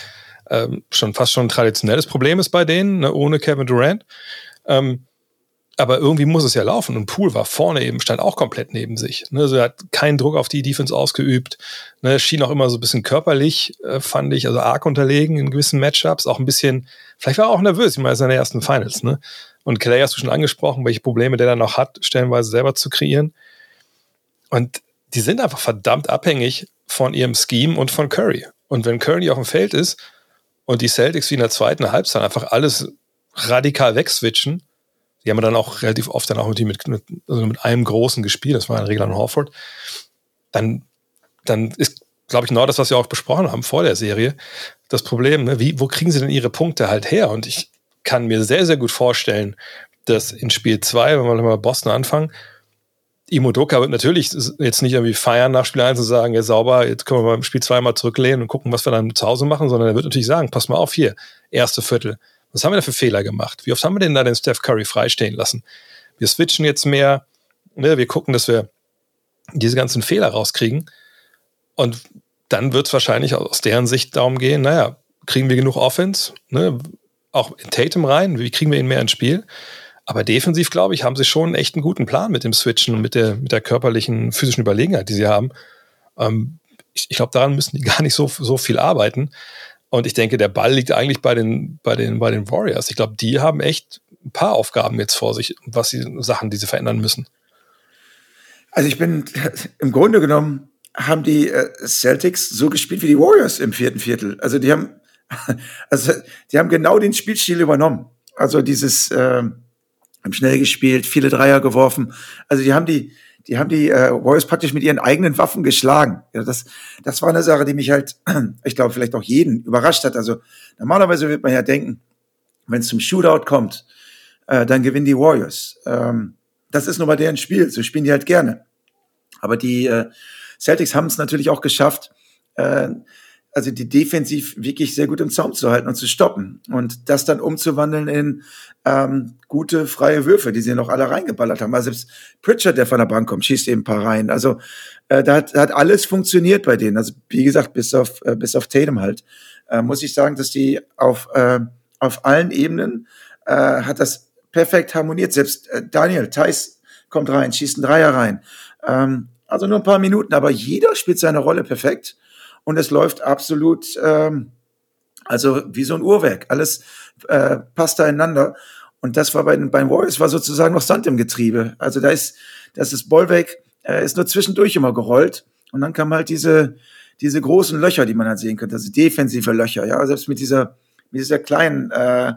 ähm, schon fast schon ein traditionelles Problem ist bei denen, ne, ohne Kevin Durant. Ähm, aber irgendwie muss es ja laufen. Und Poole war vorne eben, stand auch komplett neben sich. Ne? Also er hat keinen Druck auf die Defense ausgeübt. Ne? Schien auch immer so ein bisschen körperlich, äh, fand ich, also arg unterlegen in gewissen Matchups. Auch ein bisschen, vielleicht war er auch nervös, ich meine, seine ersten Finals. Ne? Und Clay hast du schon angesprochen, welche Probleme der dann noch hat, stellenweise selber zu kreieren. Und die sind einfach verdammt abhängig von ihrem Scheme und von Curry. Und wenn Curry auf dem Feld ist und die Celtics wie in der zweiten Halbzeit einfach alles radikal wegswitchen, die haben dann auch relativ oft dann auch mit, mit, also mit einem Großen gespielt, das war in Regel an Horford. Dann, dann ist, glaube ich, genau das, was wir auch besprochen haben vor der Serie, das Problem, ne? Wie, wo kriegen sie denn ihre Punkte halt her? Und ich kann mir sehr, sehr gut vorstellen, dass in Spiel 2, wenn wir mal Boston anfangen, Imodoka wird natürlich jetzt nicht irgendwie feiern nach Spiel 1 und sagen, ja sauber, jetzt können wir beim Spiel 2 mal zurücklehnen und gucken, was wir dann zu Hause machen, sondern er wird natürlich sagen, pass mal auf hier, erste Viertel, was haben wir da für Fehler gemacht? Wie oft haben wir denn da den Steph Curry freistehen lassen? Wir switchen jetzt mehr, ne, wir gucken, dass wir diese ganzen Fehler rauskriegen. Und dann wird es wahrscheinlich aus deren Sicht darum gehen, naja, kriegen wir genug Offense, ne, auch in Tatum rein, wie kriegen wir ihn mehr ins Spiel? Aber defensiv, glaube ich, haben sie schon echt einen guten Plan mit dem Switchen und mit der, mit der körperlichen, physischen Überlegenheit, die sie haben. Ähm, ich, ich glaube, daran müssen die gar nicht so, so viel arbeiten. Und ich denke, der Ball liegt eigentlich bei den, bei den, bei den Warriors. Ich glaube, die haben echt ein paar Aufgaben jetzt vor sich, was sie, Sachen, die sie verändern müssen. Also ich bin, im Grunde genommen haben die äh, Celtics so gespielt wie die Warriors im vierten Viertel. Also die haben, also die haben genau den Spielstil übernommen. Also dieses, äh, haben schnell gespielt, viele Dreier geworfen. Also die haben die, die haben die äh, Warriors praktisch mit ihren eigenen Waffen geschlagen. Ja, das, das war eine Sache, die mich halt, ich glaube, vielleicht auch jeden überrascht hat. Also normalerweise wird man ja denken, wenn es zum Shootout kommt, äh, dann gewinnen die Warriors. Ähm, das ist nur bei deren Spiel, so spielen die halt gerne. Aber die äh, Celtics haben es natürlich auch geschafft, äh, also die defensiv wirklich sehr gut im Zaum zu halten und zu stoppen und das dann umzuwandeln in ähm, gute freie Würfe, die sie noch alle reingeballert haben. Also selbst Pritchard, der von der Bank kommt, schießt eben ein paar rein. Also äh, da, hat, hat alles funktioniert bei denen. Also wie gesagt, bis auf äh, bis auf Tatum halt äh, muss ich sagen, dass die auf äh, auf allen Ebenen äh, hat das perfekt harmoniert. Selbst äh, Daniel Theiss kommt rein, schießt einen Dreier rein. Ähm, also nur ein paar Minuten, aber jeder spielt seine Rolle perfekt und es läuft absolut, ähm, also wie so ein Uhrwerk. Alles äh, passt da ineinander. Und das war bei den, bei den Warriors war sozusagen noch Sand im Getriebe. Also da ist, das ist Bollweg, äh, ist nur zwischendurch immer gerollt. Und dann kamen halt diese, diese großen Löcher, die man halt sehen könnte, also defensive Löcher, ja, selbst mit dieser, mit dieser kleinen, äh,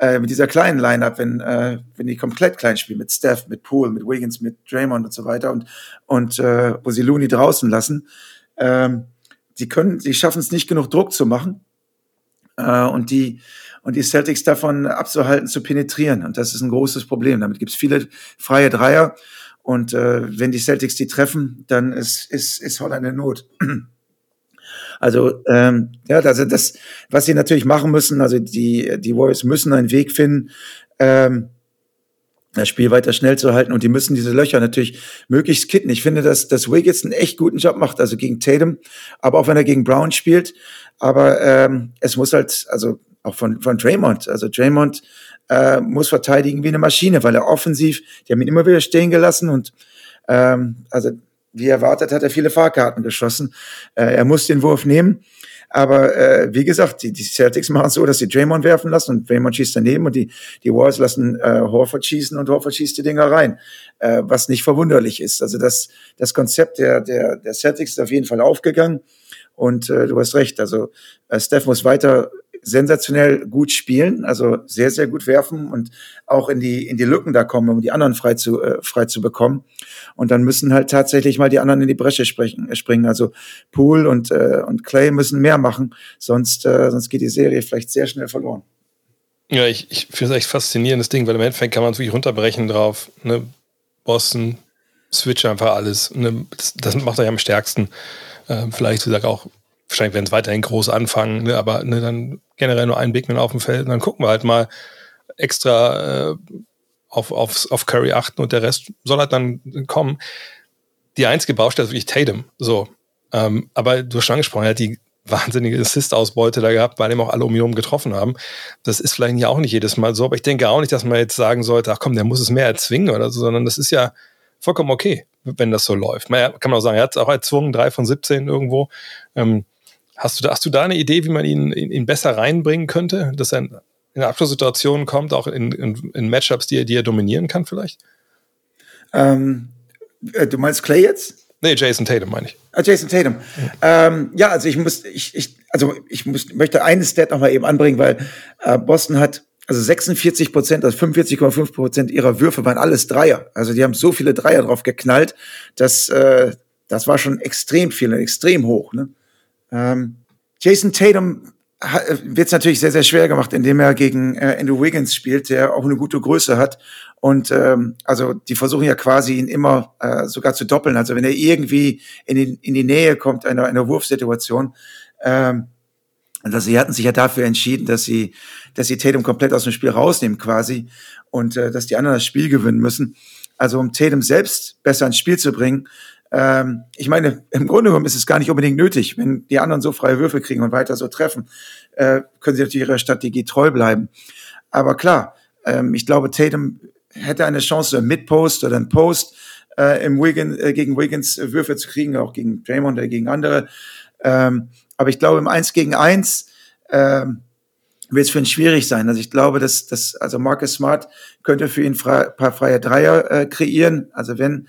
äh, mit dieser kleinen Line-Up, wenn, äh, wenn die komplett klein spielen, mit Steph, mit Poole, mit Wiggins, mit Draymond und so weiter und, und äh, wo sie Looney draußen lassen, ähm, die können, sie schaffen es nicht genug Druck zu machen äh, und die und die Celtics davon abzuhalten, zu penetrieren. Und das ist ein großes Problem. Damit gibt es viele freie Dreier. Und äh, wenn die Celtics die treffen, dann ist, ist, ist Holland in Not. Also ähm, ja, also das, was sie natürlich machen müssen, also die die Warriors müssen einen Weg finden, ähm, das Spiel weiter schnell zu halten und die müssen diese Löcher natürlich möglichst kitten. Ich finde, dass, dass Wiggins einen echt guten Job macht, also gegen Tatum, aber auch wenn er gegen Brown spielt. Aber ähm, es muss halt, also auch von, von Draymond, also Draymond äh, muss verteidigen wie eine Maschine, weil er offensiv, die haben ihn immer wieder stehen gelassen und ähm, also wie erwartet hat er viele Fahrkarten geschossen. Äh, er muss den Wurf nehmen. Aber äh, wie gesagt, die, die Celtics machen so, dass sie Draymond werfen lassen und Draymond schießt daneben und die, die Warriors lassen äh, Horford schießen und Horford schießt die Dinger rein, äh, was nicht verwunderlich ist. Also das, das Konzept der, der, der Celtics ist auf jeden Fall aufgegangen. Und äh, du hast recht, also äh, Steph muss weiter sensationell gut spielen, also sehr, sehr gut werfen und auch in die, in die Lücken da kommen, um die anderen frei zu, äh, frei zu bekommen. Und dann müssen halt tatsächlich mal die anderen in die Bresche sprechen, äh, springen. Also Poole und, äh, und Clay müssen mehr machen, sonst, äh, sonst geht die Serie vielleicht sehr schnell verloren. Ja, ich, ich finde es echt faszinierendes Ding, weil im Endeffekt kann man es wirklich runterbrechen drauf. Ne? Boston, Switch einfach alles. Ne? Das, das macht ja am stärksten. Ähm, vielleicht, wie gesagt, auch wahrscheinlich werden es weiterhin groß anfangen, ne, aber ne, dann generell nur ein Bigman auf dem Feld und dann gucken wir halt mal extra äh, auf, auf, auf Curry achten und der Rest soll halt dann kommen. Die einzige Baustelle ist wirklich Tatum. So. Ähm, aber du hast schon angesprochen, er hat die wahnsinnige Assist-Ausbeute da gehabt, weil ihm auch alle um ihn herum getroffen haben. Das ist vielleicht ja auch nicht jedes Mal so, aber ich denke auch nicht, dass man jetzt sagen sollte, ach komm, der muss es mehr erzwingen oder so, sondern das ist ja vollkommen okay, wenn das so läuft. Man kann man auch sagen, er hat es auch erzwungen, drei von 17 irgendwo. Ähm, Hast du, da, hast du da eine Idee, wie man ihn, ihn besser reinbringen könnte, dass er in, in Abschlusssituationen kommt, auch in, in, in Matchups, die er, die er dominieren kann vielleicht? Ähm, äh, du meinst Clay jetzt? Nee, Jason Tatum meine ich. Ah, Jason Tatum. Ja. Ähm, ja, also ich muss, ich, ich, also ich muss, möchte eine Stat noch mal eben anbringen, weil äh, Boston hat also 46 Prozent, also 45,5 Prozent ihrer Würfe waren alles Dreier. Also die haben so viele Dreier drauf geknallt, dass äh, das war schon extrem viel, extrem hoch. Ne? Ähm, Jason Tatum wird es natürlich sehr, sehr schwer gemacht, indem er gegen äh, Andrew Wiggins spielt, der auch eine gute Größe hat. Und ähm, also die versuchen ja quasi ihn immer äh, sogar zu doppeln. Also wenn er irgendwie in die, in die Nähe kommt einer, einer Wurfsituation, ähm, also sie hatten sich ja dafür entschieden, dass sie, dass sie Tatum komplett aus dem Spiel rausnehmen quasi und äh, dass die anderen das Spiel gewinnen müssen. Also um Tatum selbst besser ins Spiel zu bringen, ähm, ich meine, im Grunde genommen ist es gar nicht unbedingt nötig. Wenn die anderen so freie Würfe kriegen und weiter so treffen, äh, können sie natürlich ihrer Strategie treu bleiben. Aber klar, ähm, ich glaube, Tatum hätte eine Chance, mit Post oder ein Post äh, im Wiggin, äh, gegen Wiggins äh, Würfe zu kriegen, auch gegen Draymond oder gegen andere. Ähm, aber ich glaube, im Eins gegen Eins ähm, wird es für ihn schwierig sein. Also ich glaube, dass, dass also Marcus Smart könnte für ihn ein paar freie Dreier äh, kreieren. Also wenn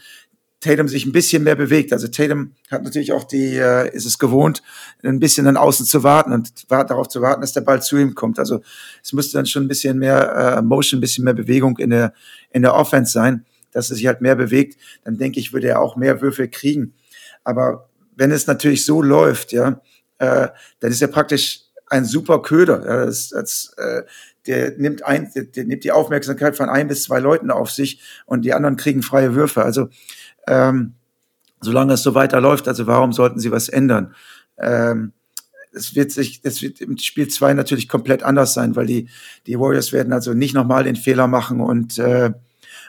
Tatum sich ein bisschen mehr bewegt. Also Tatum hat natürlich auch die, äh, ist es gewohnt, ein bisschen dann außen zu warten und darauf zu warten, dass der Ball zu ihm kommt. Also es müsste dann schon ein bisschen mehr äh, Motion, ein bisschen mehr Bewegung in der, in der Offense sein, dass er sich halt mehr bewegt. Dann denke ich, würde er auch mehr Würfel kriegen. Aber wenn es natürlich so läuft, ja, äh, dann ist er praktisch ein super Köder. Ja, das, das, äh, der nimmt ein, der, der nimmt die Aufmerksamkeit von ein bis zwei Leuten auf sich und die anderen kriegen freie Würfe. Also ähm, solange es so weiterläuft. Also warum sollten sie was ändern? Ähm, es wird sich, das wird im Spiel zwei natürlich komplett anders sein, weil die, die Warriors werden also nicht nochmal den Fehler machen und, äh,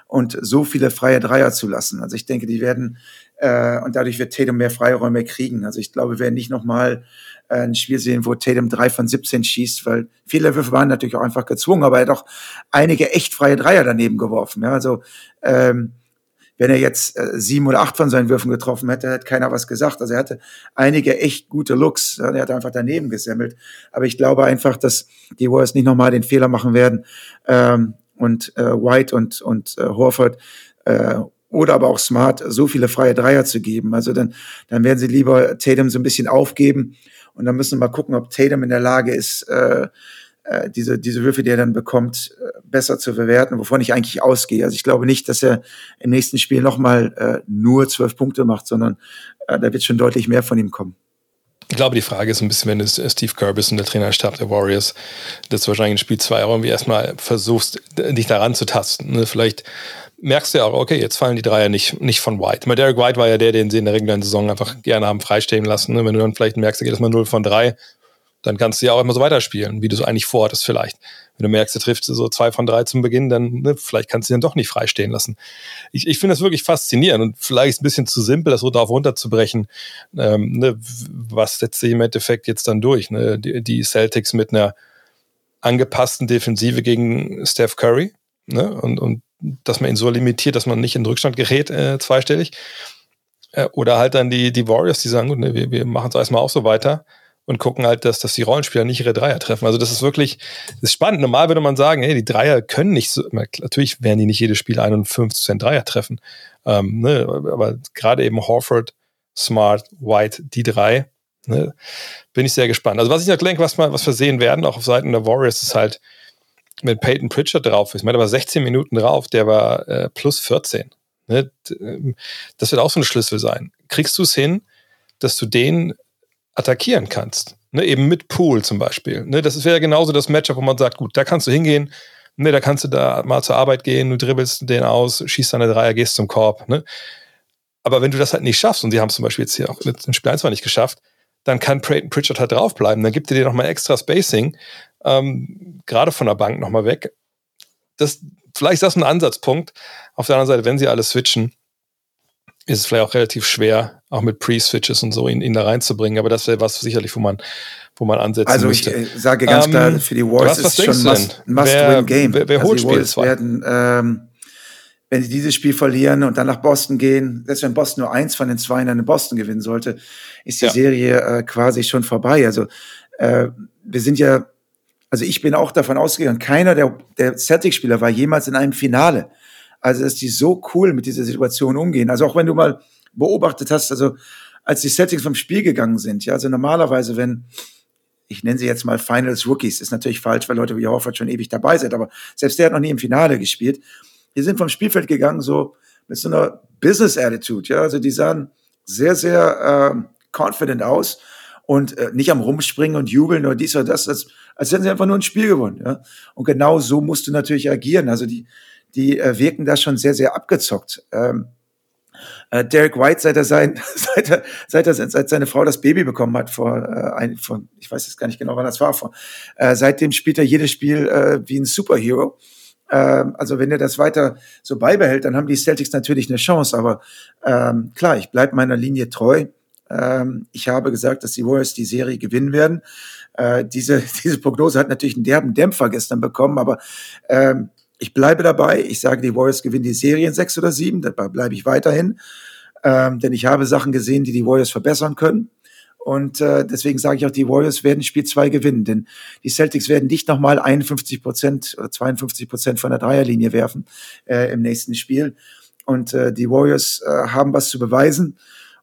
und so viele freie Dreier zulassen. Also ich denke, die werden, äh, und dadurch wird Tatum mehr Freiräume kriegen. Also ich glaube, wir werden nicht nochmal äh, ein Spiel sehen, wo Tatum drei von 17 schießt, weil viele Würfe waren natürlich auch einfach gezwungen, aber er hat auch einige echt freie Dreier daneben geworfen. Ja, also ähm, wenn er jetzt äh, sieben oder acht von seinen Würfen getroffen hätte, hätte keiner was gesagt. Also er hatte einige echt gute Looks. Er hat einfach daneben gesemmelt. Aber ich glaube einfach, dass die Warriors nicht nochmal den Fehler machen werden ähm, und äh, White und, und äh, Horford äh, oder aber auch Smart so viele freie Dreier zu geben. Also dann, dann werden sie lieber Tatum so ein bisschen aufgeben und dann müssen wir mal gucken, ob Tatum in der Lage ist, äh, äh, diese, diese Würfe, die er dann bekommt, äh, besser zu bewerten, wovon ich eigentlich ausgehe. Also ich glaube nicht, dass er im nächsten Spiel nochmal äh, nur zwölf Punkte macht, sondern äh, da wird schon deutlich mehr von ihm kommen. Ich glaube, die Frage ist ein bisschen, wenn du Steve Kerr bist und der Trainerstab der Warriors, dass du wahrscheinlich in Spiel 2 irgendwie erstmal versuchst, dich daran zu tasten. Ne? Vielleicht merkst du ja auch, okay, jetzt fallen die Dreier nicht, nicht von White. Mal Derek White war ja der, den sie in der regulären Saison einfach gerne haben freistehen lassen. Ne? Wenn du dann vielleicht merkst, da geht es mal 0 von 3, dann kannst du ja auch immer so weiterspielen, wie du es eigentlich vorhattest vielleicht. Wenn du merkst, du triffst so zwei von drei zum Beginn, dann ne, vielleicht kannst du ihn dann doch nicht freistehen lassen. Ich, ich finde das wirklich faszinierend und vielleicht ein bisschen zu simpel, das so darauf runterzubrechen. Ähm, ne, was setzt sich im Endeffekt jetzt dann durch? Ne? Die, die, Celtics mit einer angepassten Defensive gegen Steph Curry ne? und, und dass man ihn so limitiert, dass man nicht in den Rückstand gerät, äh, zweistellig. Äh, oder halt dann die, die Warriors, die sagen, gut, ne, wir, wir machen es erstmal auch so weiter und gucken halt, dass, dass die Rollenspieler nicht ihre Dreier treffen. Also das ist wirklich, das ist spannend. Normal würde man sagen, hey, die Dreier können nicht so, natürlich werden die nicht jedes Spiel 51 Dreier treffen. Ähm, ne, aber gerade eben Horford, Smart, White, die drei, ne, bin ich sehr gespannt. Also was ich noch denke, was, mal, was wir sehen werden, auch auf Seiten der Warriors, ist halt, wenn Peyton Pritchard drauf ist. Ich meine, der war 16 Minuten drauf, der war äh, plus 14. Ne? Ähm, das wird auch so ein Schlüssel sein. Kriegst du es hin, dass du den attackieren kannst. Ne, eben mit Pool zum Beispiel. Ne, das wäre genauso das Matchup, wo man sagt, gut, da kannst du hingehen, ne, da kannst du da mal zur Arbeit gehen, du dribbelst den aus, schießt deine Dreier, gehst zum Korb. Ne? Aber wenn du das halt nicht schaffst, und sie haben es zum Beispiel jetzt hier auch in Spiel 1 nicht geschafft, dann kann Peyton Pritchard halt draufbleiben. Dann gibt er dir nochmal extra Spacing, ähm, gerade von der Bank nochmal weg. Das, vielleicht ist das ein Ansatzpunkt. Auf der anderen Seite, wenn sie alle switchen, ist es vielleicht auch relativ schwer, auch mit Pre-Switches und so ihn, ihn da reinzubringen. Aber das wäre was sicherlich, wo man, wo man ansetzen also müsste. Also ich äh, sage ganz ähm, klar, für die Warriors ist es schon must, must wer, win game. Wer, wer also holt die Warriors werden, ähm, wenn sie dieses Spiel verlieren und dann nach Boston gehen, selbst wenn Boston nur eins von den zwei in Boston gewinnen sollte, ist die ja. Serie äh, quasi schon vorbei. Also äh, wir sind ja, also ich bin auch davon ausgegangen, keiner der, der Celtic-Spieler war jemals in einem Finale. Also, dass die so cool mit dieser Situation umgehen. Also auch wenn du mal beobachtet hast, also als die Celtics vom Spiel gegangen sind, ja, also normalerweise, wenn, ich nenne sie jetzt mal Finals Rookies, ist natürlich falsch, weil Leute wie Horford schon ewig dabei sind, aber selbst der hat noch nie im Finale gespielt. Die sind vom Spielfeld gegangen, so mit so einer Business Attitude, ja, also die sahen sehr, sehr äh, confident aus und äh, nicht am Rumspringen und jubeln oder dies oder das, als, als hätten sie einfach nur ein Spiel gewonnen, ja. Und genau so musst du natürlich agieren. Also die, die äh, wirken da schon sehr, sehr abgezockt. Ähm, äh, Derek White, seit er sein, seit er, seit er, seit seine Frau das Baby bekommen hat vor, äh, ein, vor ich weiß jetzt gar nicht genau, wann das war, vor, äh, seitdem spielt er jedes Spiel äh, wie ein Superhero. Ähm, also wenn er das weiter so beibehält, dann haben die Celtics natürlich eine Chance. Aber ähm, klar, ich bleibe meiner Linie treu. Ähm, ich habe gesagt, dass die Warriors die Serie gewinnen werden. Äh, diese, diese Prognose hat natürlich einen derben Dämpfer gestern bekommen, aber ähm, ich bleibe dabei. Ich sage, die Warriors gewinnen die Serien sechs oder sieben. Dabei bleibe ich weiterhin. Ähm, denn ich habe Sachen gesehen, die die Warriors verbessern können. Und äh, deswegen sage ich auch, die Warriors werden Spiel zwei gewinnen. Denn die Celtics werden nicht nochmal 51 Prozent oder 52 Prozent von der Dreierlinie werfen äh, im nächsten Spiel. Und äh, die Warriors äh, haben was zu beweisen.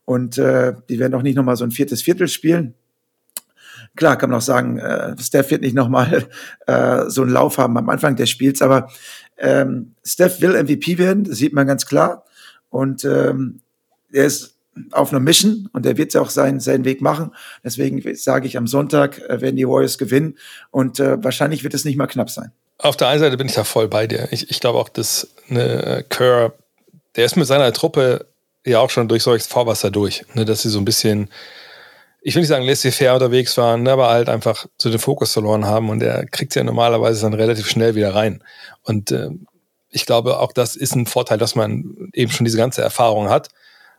Und äh, die werden auch nicht nochmal so ein viertes Viertel spielen. Klar, kann man auch sagen, äh, Steph wird nicht nochmal äh, so einen Lauf haben am Anfang des Spiels, aber ähm, Steph will MVP werden, das sieht man ganz klar. Und ähm, er ist auf einer Mission und er wird ja auch seinen, seinen Weg machen. Deswegen sage ich, am Sonntag äh, werden die Warriors gewinnen und äh, wahrscheinlich wird es nicht mal knapp sein. Auf der einen Seite bin ich da voll bei dir. Ich, ich glaube auch, dass eine Kerr, der ist mit seiner Truppe ja auch schon durch solches Vorwasser durch, ne, dass sie so ein bisschen ich will nicht sagen laissez-faire unterwegs waren, ne, aber halt einfach so den Fokus verloren haben und er kriegt ja normalerweise dann relativ schnell wieder rein. Und äh, ich glaube, auch das ist ein Vorteil, dass man eben schon diese ganze Erfahrung hat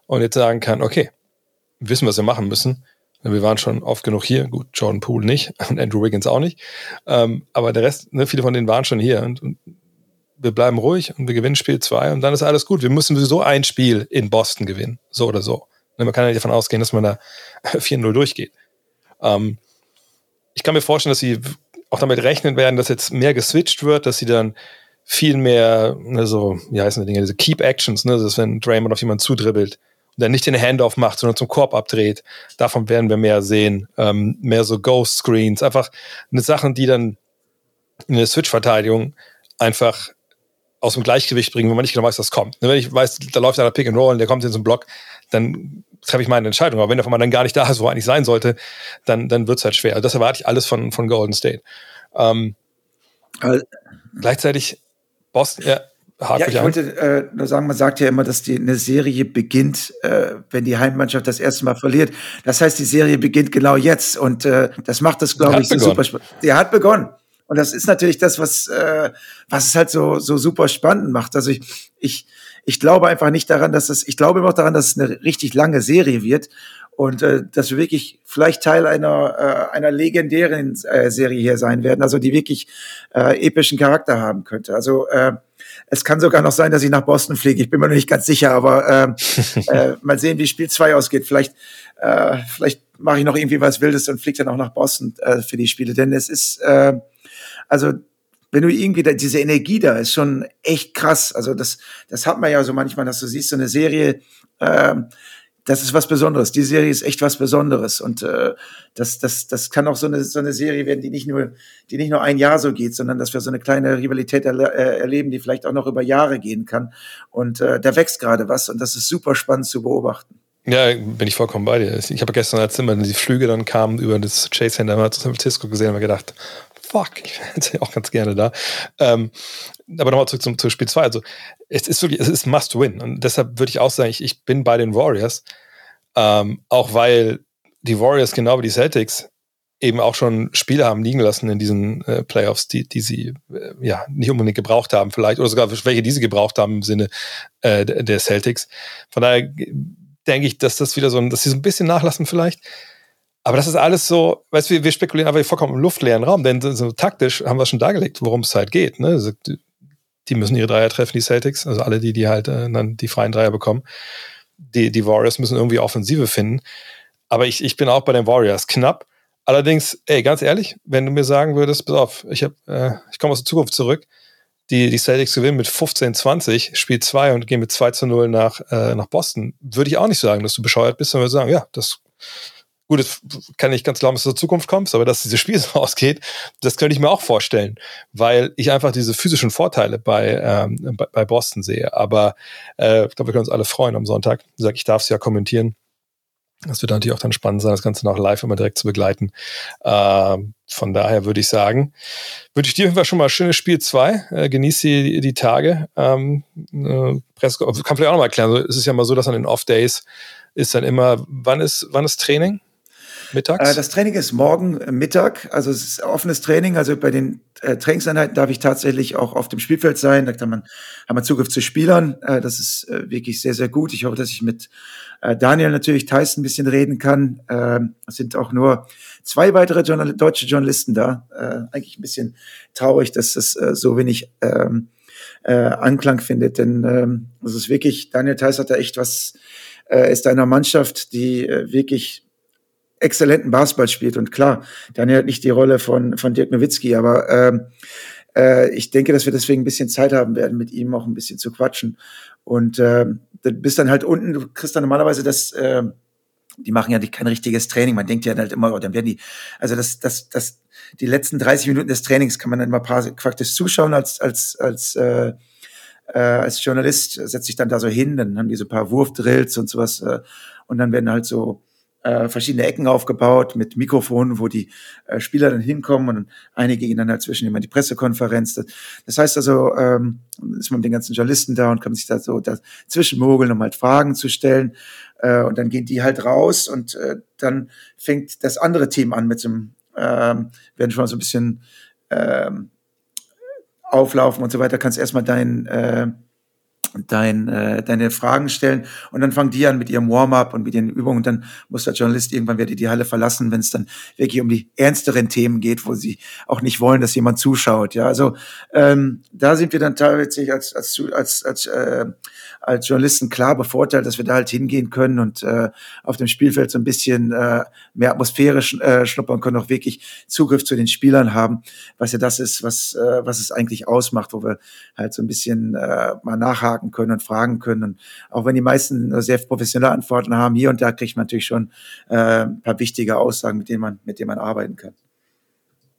und jetzt sagen kann, okay, wissen, was wir machen müssen. Wir waren schon oft genug hier. Gut, Jordan Poole nicht und Andrew Wiggins auch nicht. Ähm, aber der Rest, ne, viele von denen waren schon hier und, und wir bleiben ruhig und wir gewinnen Spiel zwei und dann ist alles gut. Wir müssen sowieso ein Spiel in Boston gewinnen. So oder so. Ne, man kann ja davon ausgehen, dass man da 4-0 durchgeht. Ähm, ich kann mir vorstellen, dass sie auch damit rechnen werden, dass jetzt mehr geswitcht wird, dass sie dann viel mehr, ne, so, wie heißen die Dinge, diese Keep Actions, ne, das ist, wenn Draymond auf jemanden zudribbelt und dann nicht den Handoff macht, sondern zum Korb abdreht. Davon werden wir mehr sehen. Ähm, mehr so Ghost Screens, einfach eine Sachen, die dann in der Switch-Verteidigung einfach aus dem Gleichgewicht bringen, wenn man nicht genau weiß, was kommt. Ne, wenn ich weiß, da läuft einer Pick and Roll und der kommt in so einen Block, dann treffe ich meine Entscheidung. Aber wenn der von dann gar nicht da ist, wo er eigentlich sein sollte, dann, dann wird es halt schwer. Also das erwarte ich alles von, von Golden State. Ähm, also, gleichzeitig Boston, ja, ja, ich wollte äh, nur sagen, man sagt ja immer, dass die eine Serie beginnt, äh, wenn die Heimmannschaft das erste Mal verliert. Das heißt, die Serie beginnt genau jetzt und äh, das macht das, glaube ich, so super spannend. Die hat begonnen. Und das ist natürlich das, was, äh, was es halt so, so super spannend macht. Also ich, ich, ich glaube einfach nicht daran, dass es, ich glaube immer noch daran, dass es eine richtig lange Serie wird und äh, dass wir wirklich vielleicht Teil einer, äh, einer legendären äh, Serie hier sein werden, also die wirklich äh, epischen Charakter haben könnte. Also äh, es kann sogar noch sein, dass ich nach Boston fliege. Ich bin mir noch nicht ganz sicher, aber äh, äh, mal sehen, wie Spiel zwei ausgeht. Vielleicht, äh, vielleicht mache ich noch irgendwie was Wildes und fliege dann auch nach Boston äh, für die Spiele. Denn es ist, äh, also wenn du irgendwie da, diese Energie da ist schon echt krass. Also das, das hat man ja so manchmal, dass du siehst so eine Serie, ähm, das ist was Besonderes. Die Serie ist echt was Besonderes und äh, das, das, das kann auch so eine, so eine Serie werden, die nicht nur, die nicht nur ein Jahr so geht, sondern dass wir so eine kleine Rivalität erle äh, erleben, die vielleicht auch noch über Jahre gehen kann. Und äh, da wächst gerade was und das ist super spannend zu beobachten. Ja, bin ich vollkommen bei dir. Ich habe gestern, als immer die Flüge dann kamen über das Chase Center zu San Francisco gesehen, habe gedacht, fuck, ich wäre auch ganz gerne da. Ähm, aber nochmal zurück zum, zum Spiel 2. Also, es ist wirklich, es ist must win. Und deshalb würde ich auch sagen, ich, ich bin bei den Warriors. Ähm, auch weil die Warriors, genau wie die Celtics, eben auch schon Spiele haben liegen lassen in diesen äh, Playoffs, die, die sie äh, ja nicht unbedingt gebraucht haben, vielleicht, oder sogar welche, die sie gebraucht haben im Sinne äh, der Celtics. Von daher denke ich, dass das wieder so ein, dass sie so ein bisschen nachlassen vielleicht. Aber das ist alles so, weißt du, wir, wir spekulieren aber vollkommen im luftleeren Raum, denn so, taktisch haben wir schon dargelegt, worum es halt geht. Ne? Also, die müssen ihre Dreier treffen, die Celtics, also alle die, die halt äh, dann die freien Dreier bekommen. Die, die Warriors müssen irgendwie Offensive finden. Aber ich, ich bin auch bei den Warriors knapp. Allerdings, ey, ganz ehrlich, wenn du mir sagen würdest, pass auf, ich, äh, ich komme aus der Zukunft zurück, die, die Celtics gewinnen mit 15-20, Spiel 2 und gehen mit 2 zu 0 nach, äh, nach Boston, würde ich auch nicht sagen, dass du bescheuert bist, sondern würde sagen, ja, das Gut, es kann nicht ganz glauben, dass du zur Zukunft kommst, aber dass dieses Spiel so ausgeht, das könnte ich mir auch vorstellen, weil ich einfach diese physischen Vorteile bei, ähm, bei, bei, Boston sehe. Aber äh, ich glaube, wir können uns alle freuen am Sonntag. Wie gesagt, ich darf es ja kommentieren. Das wird natürlich auch dann spannend sein, das Ganze noch live immer direkt zu begleiten. Ähm, von daher würde ich sagen, wünsche ich dir auf jeden Fall schon mal schönes Spiel 2. Äh, genieß die, die Tage. Ähm, äh, Presse, kann vielleicht auch noch mal erklären. Es ist ja mal so, dass an den Off-Days ist dann immer, wann ist, wann ist Training? Mittags? Äh, das Training ist morgen äh, Mittag, also es ist offenes Training. Also bei den äh, Trainingseinheiten darf ich tatsächlich auch auf dem Spielfeld sein. Da kann man, haben wir Zugriff zu Spielern. Äh, das ist äh, wirklich sehr, sehr gut. Ich hoffe, dass ich mit äh, Daniel natürlich Tyson ein bisschen reden kann. Ähm, es sind auch nur zwei weitere Journal deutsche Journalisten da. Eigentlich ein bisschen traurig, dass das so wenig ähm, äh, Anklang findet, denn ähm, es ist wirklich, Daniel Tyson hat da echt was, ist einer Mannschaft, die wirklich exzellenten Basketball spielt. Und klar, Daniel hat nicht die Rolle von, von Dirk Nowitzki, aber ähm, äh, ich denke, dass wir deswegen ein bisschen Zeit haben werden, mit ihm auch ein bisschen zu quatschen. Und äh, du bist dann halt unten, du kriegst dann normalerweise das, äh, die machen ja kein richtiges Training. Man denkt ja halt immer, oh, dann werden die, also das, das, das, die letzten 30 Minuten des Trainings kann man dann mal praktisch zuschauen als, als, als, äh, äh, als Journalist, setzt sich dann da so hin, dann haben die so ein paar Wurfdrills und sowas, äh, und dann werden halt so äh, verschiedene Ecken aufgebaut mit Mikrofonen, wo die äh, Spieler dann hinkommen und einige gehen dann halt zwischen immer die Pressekonferenz. Das, das heißt also, ähm, ist man mit den ganzen Journalisten da und kann sich da so dazwischen mogeln, um halt Fragen zu stellen. Äh, und dann gehen die halt raus und äh, dann fängt das andere Team an mit so einem, ähm, werden schon mal so ein bisschen ähm, auflaufen und so weiter. Kannst erstmal dein äh, dein, äh, deine Fragen stellen und dann fangen die an mit ihrem Warm-up und mit ihren Übungen und dann muss der Journalist irgendwann werde die Halle verlassen, wenn es dann wirklich um die ernsteren Themen geht, wo sie auch nicht wollen, dass jemand zuschaut. Ja, also ähm, da sind wir dann teilweise als als als als, äh, als Journalisten klar bevorteilt, dass wir da halt hingehen können und äh, auf dem Spielfeld so ein bisschen äh, mehr Atmosphäre sch äh, schnuppern können, auch wirklich Zugriff zu den Spielern haben, was ja das ist, was äh, was es eigentlich ausmacht, wo wir halt so ein bisschen äh, mal nachhaken nachhaken können und fragen können. Und auch wenn die meisten sehr professionelle Antworten haben, hier und da kriegt man natürlich schon äh, ein paar wichtige Aussagen, mit denen man, mit denen man arbeiten kann.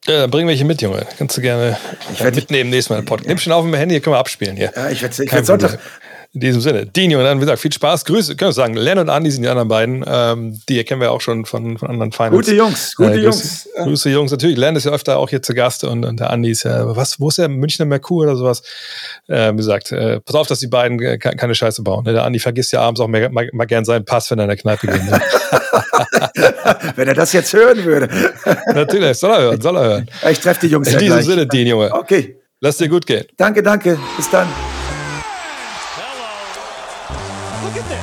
Ja, dann bring welche mit, Junge. Kannst du gerne Ich werd- mitnehmen nächstes Mal im Podcast. Nimm schon auf dem Handy, können wir abspielen hier. Ja, ich werde Sonntag. In diesem Sinne, Dino, und dann, wie gesagt, viel Spaß. Grüße, können wir sagen. Len und Andi sind die anderen beiden. Ähm, die kennen wir auch schon von, von anderen Finals. Gute Jungs, gute Grüße- Jungs. Grüße Jungs, natürlich. Len ist ja öfter auch hier zu Gast und, und der Andi ist ja, was, wo ist der? Münchner Merkur oder sowas? Äh, wie gesagt, äh, pass auf, dass die beiden äh, ke- keine Scheiße bauen. ne? Der Andi vergisst ja abends auch mal, mal, mal gern seinen Pass, wenn er in der Kneipe geht. Ne? Wenn er das jetzt hören würde. natürlich, soll er hören, soll er hören. Ich treffe die Jungs In ja diesem gleich. Sinne, Junge. Okay, Lass dir gut gehen. danke, danke. Bis dann. Look at this.